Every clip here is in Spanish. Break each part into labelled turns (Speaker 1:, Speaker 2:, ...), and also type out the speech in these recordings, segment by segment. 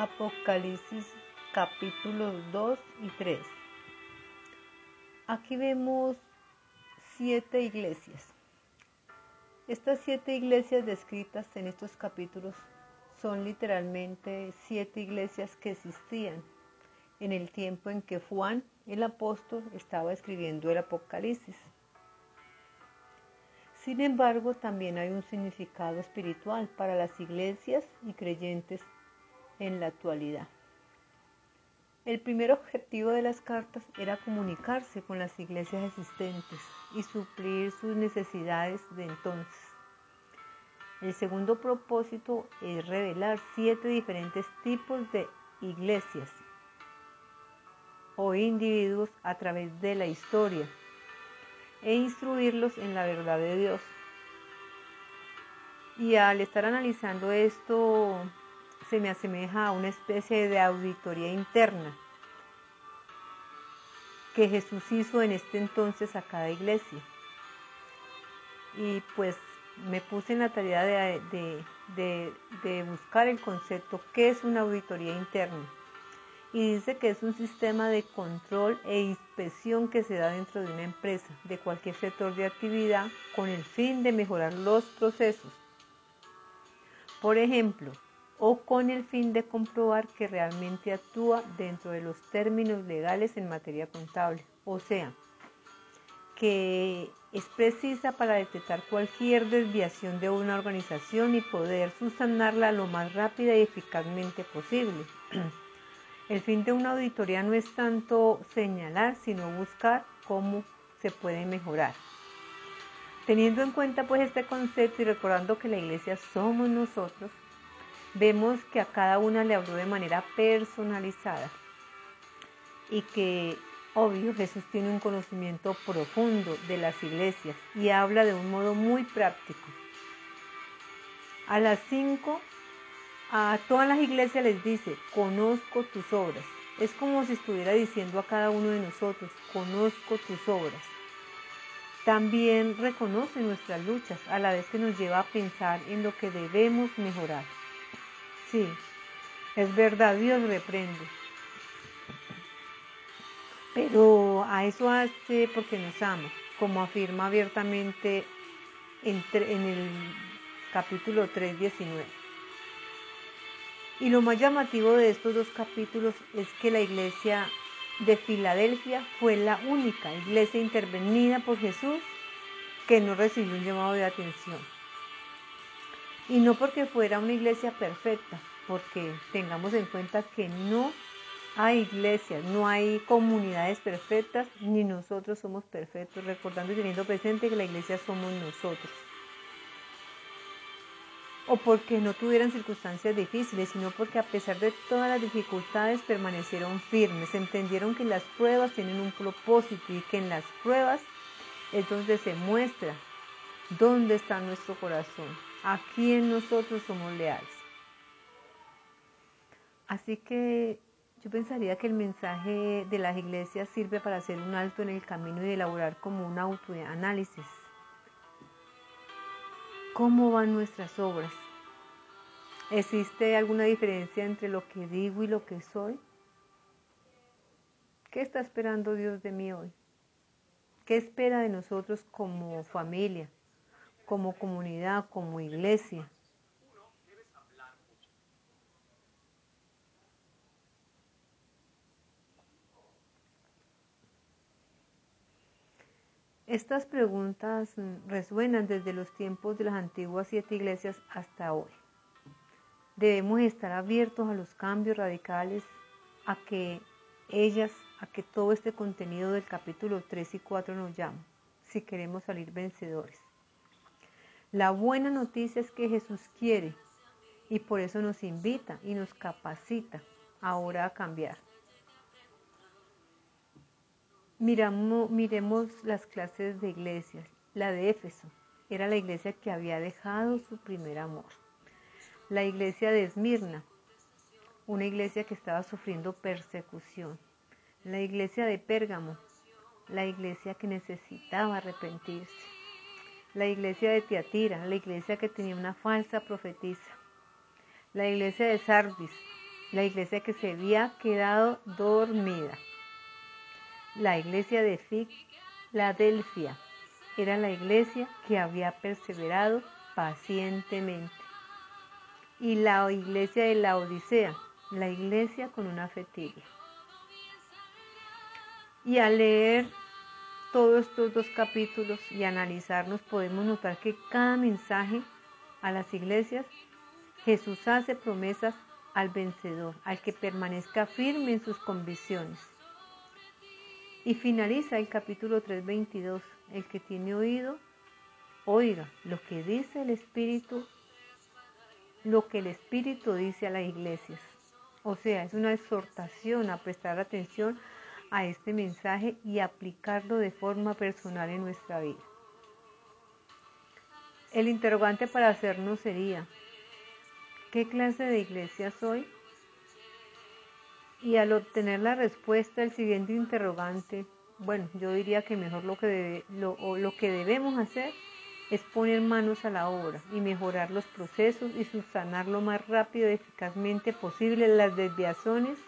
Speaker 1: Apocalipsis capítulos 2 y 3. Aquí vemos siete iglesias. Estas siete iglesias descritas en estos capítulos son literalmente siete iglesias que existían en el tiempo en que Juan el apóstol estaba escribiendo el Apocalipsis. Sin embargo, también hay un significado espiritual para las iglesias y creyentes en la actualidad. El primer objetivo de las cartas era comunicarse con las iglesias existentes y suplir sus necesidades de entonces. El segundo propósito es revelar siete diferentes tipos de iglesias o individuos a través de la historia e instruirlos en la verdad de Dios. Y al estar analizando esto, se me asemeja a una especie de auditoría interna que Jesús hizo en este entonces a cada iglesia. Y pues me puse en la tarea de, de, buscar el concepto qué es una auditoría interna. Y dice que es un sistema de control e inspección que se da dentro de una empresa, de cualquier sector de actividad, con el fin de mejorar los procesos. Por ejemplo, o con el fin de comprobar que realmente actúa dentro de los términos legales en materia contable. O sea, que es precisa para detectar cualquier desviación de una organización y poder subsanarla lo más rápida y eficazmente posible. El fin de una auditoría no es tanto señalar, sino buscar cómo se puede mejorar. Teniendo en cuenta pues este concepto y recordando que la iglesia somos nosotros, vemos que a cada una le habló de manera personalizada y que, obvio, Jesús tiene un conocimiento profundo de las iglesias y habla de un modo muy práctico. A las cinco, a todas las iglesias les dice, conozco tus obras. Es como si estuviera diciendo a cada uno de nosotros, conozco tus obras. También reconoce nuestras luchas, a la vez que nos lleva a pensar en lo que debemos mejorar. Sí, es verdad, Dios reprende. Pero a eso hace porque nos ama, como afirma abiertamente en, el capítulo 3, 19. Y lo más llamativo de estos dos capítulos es que la iglesia de Filadelfia fue la única iglesia intervenida por Jesús que no recibió un llamado de atención. Y no porque fuera una iglesia perfecta, porque tengamos en cuenta que no hay iglesias, no hay comunidades perfectas, ni nosotros somos perfectos, recordando y teniendo presente que la iglesia somos nosotros. O porque no tuvieran circunstancias difíciles, sino porque a pesar de todas las dificultades permanecieron firmes, entendieron que las pruebas tienen un propósito y que en las pruebas es donde se muestra dónde está nuestro corazón, a quién nosotros somos leales. Así que yo pensaría que el mensaje de las iglesias sirve para hacer un alto en el camino y elaborar como un autoanálisis. ¿Cómo van nuestras obras? ¿Existe alguna diferencia entre lo que digo y lo que soy? ¿Qué está esperando Dios de mí hoy? ¿Qué espera de nosotros como familia? Como comunidad, como iglesia. Estas preguntas resuenan desde los tiempos de las antiguas siete iglesias hasta hoy. Debemos estar abiertos a los cambios radicales, a que ellas, a que todo este contenido del capítulo 3 y 4 nos llama, si queremos salir vencedores. La buena noticia es que Jesús quiere y por eso nos invita y nos capacita ahora a cambiar. Miremos las clases de iglesias. La de Éfeso era la iglesia que había dejado su primer amor. La iglesia de Esmirna, una iglesia que estaba sufriendo persecución. La iglesia de Pérgamo, la iglesia que necesitaba arrepentirse la iglesia de Tiatira, la iglesia que tenía una falsa profetisa, la iglesia de Sardis, la iglesia que se había quedado dormida. La iglesia de Filadelfia era la iglesia que había perseverado pacientemente. Y la iglesia de la Odisea, la iglesia con una fe Y al leer todos estos dos capítulos y analizarnos, podemos notar que cada mensaje a las iglesias, Jesús hace promesas al vencedor, al que permanezca firme en sus convicciones. Y finaliza el capítulo 3:22, el que tiene oído, oiga lo que dice el Espíritu, lo que el Espíritu dice a las iglesias. O sea, es una exhortación a prestar atención a este mensaje y aplicarlo de forma personal en nuestra vida. El interrogante para hacernos sería, ¿qué clase de iglesia soy? Y al obtener la respuesta al siguiente interrogante, bueno, yo diría que mejor lo que, lo, lo que debemos hacer es poner manos a la obra y mejorar los procesos y subsanar lo más rápido y eficazmente posible las desviaciones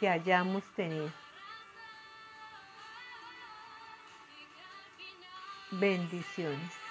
Speaker 1: que hayamos tenido. Bendiciones.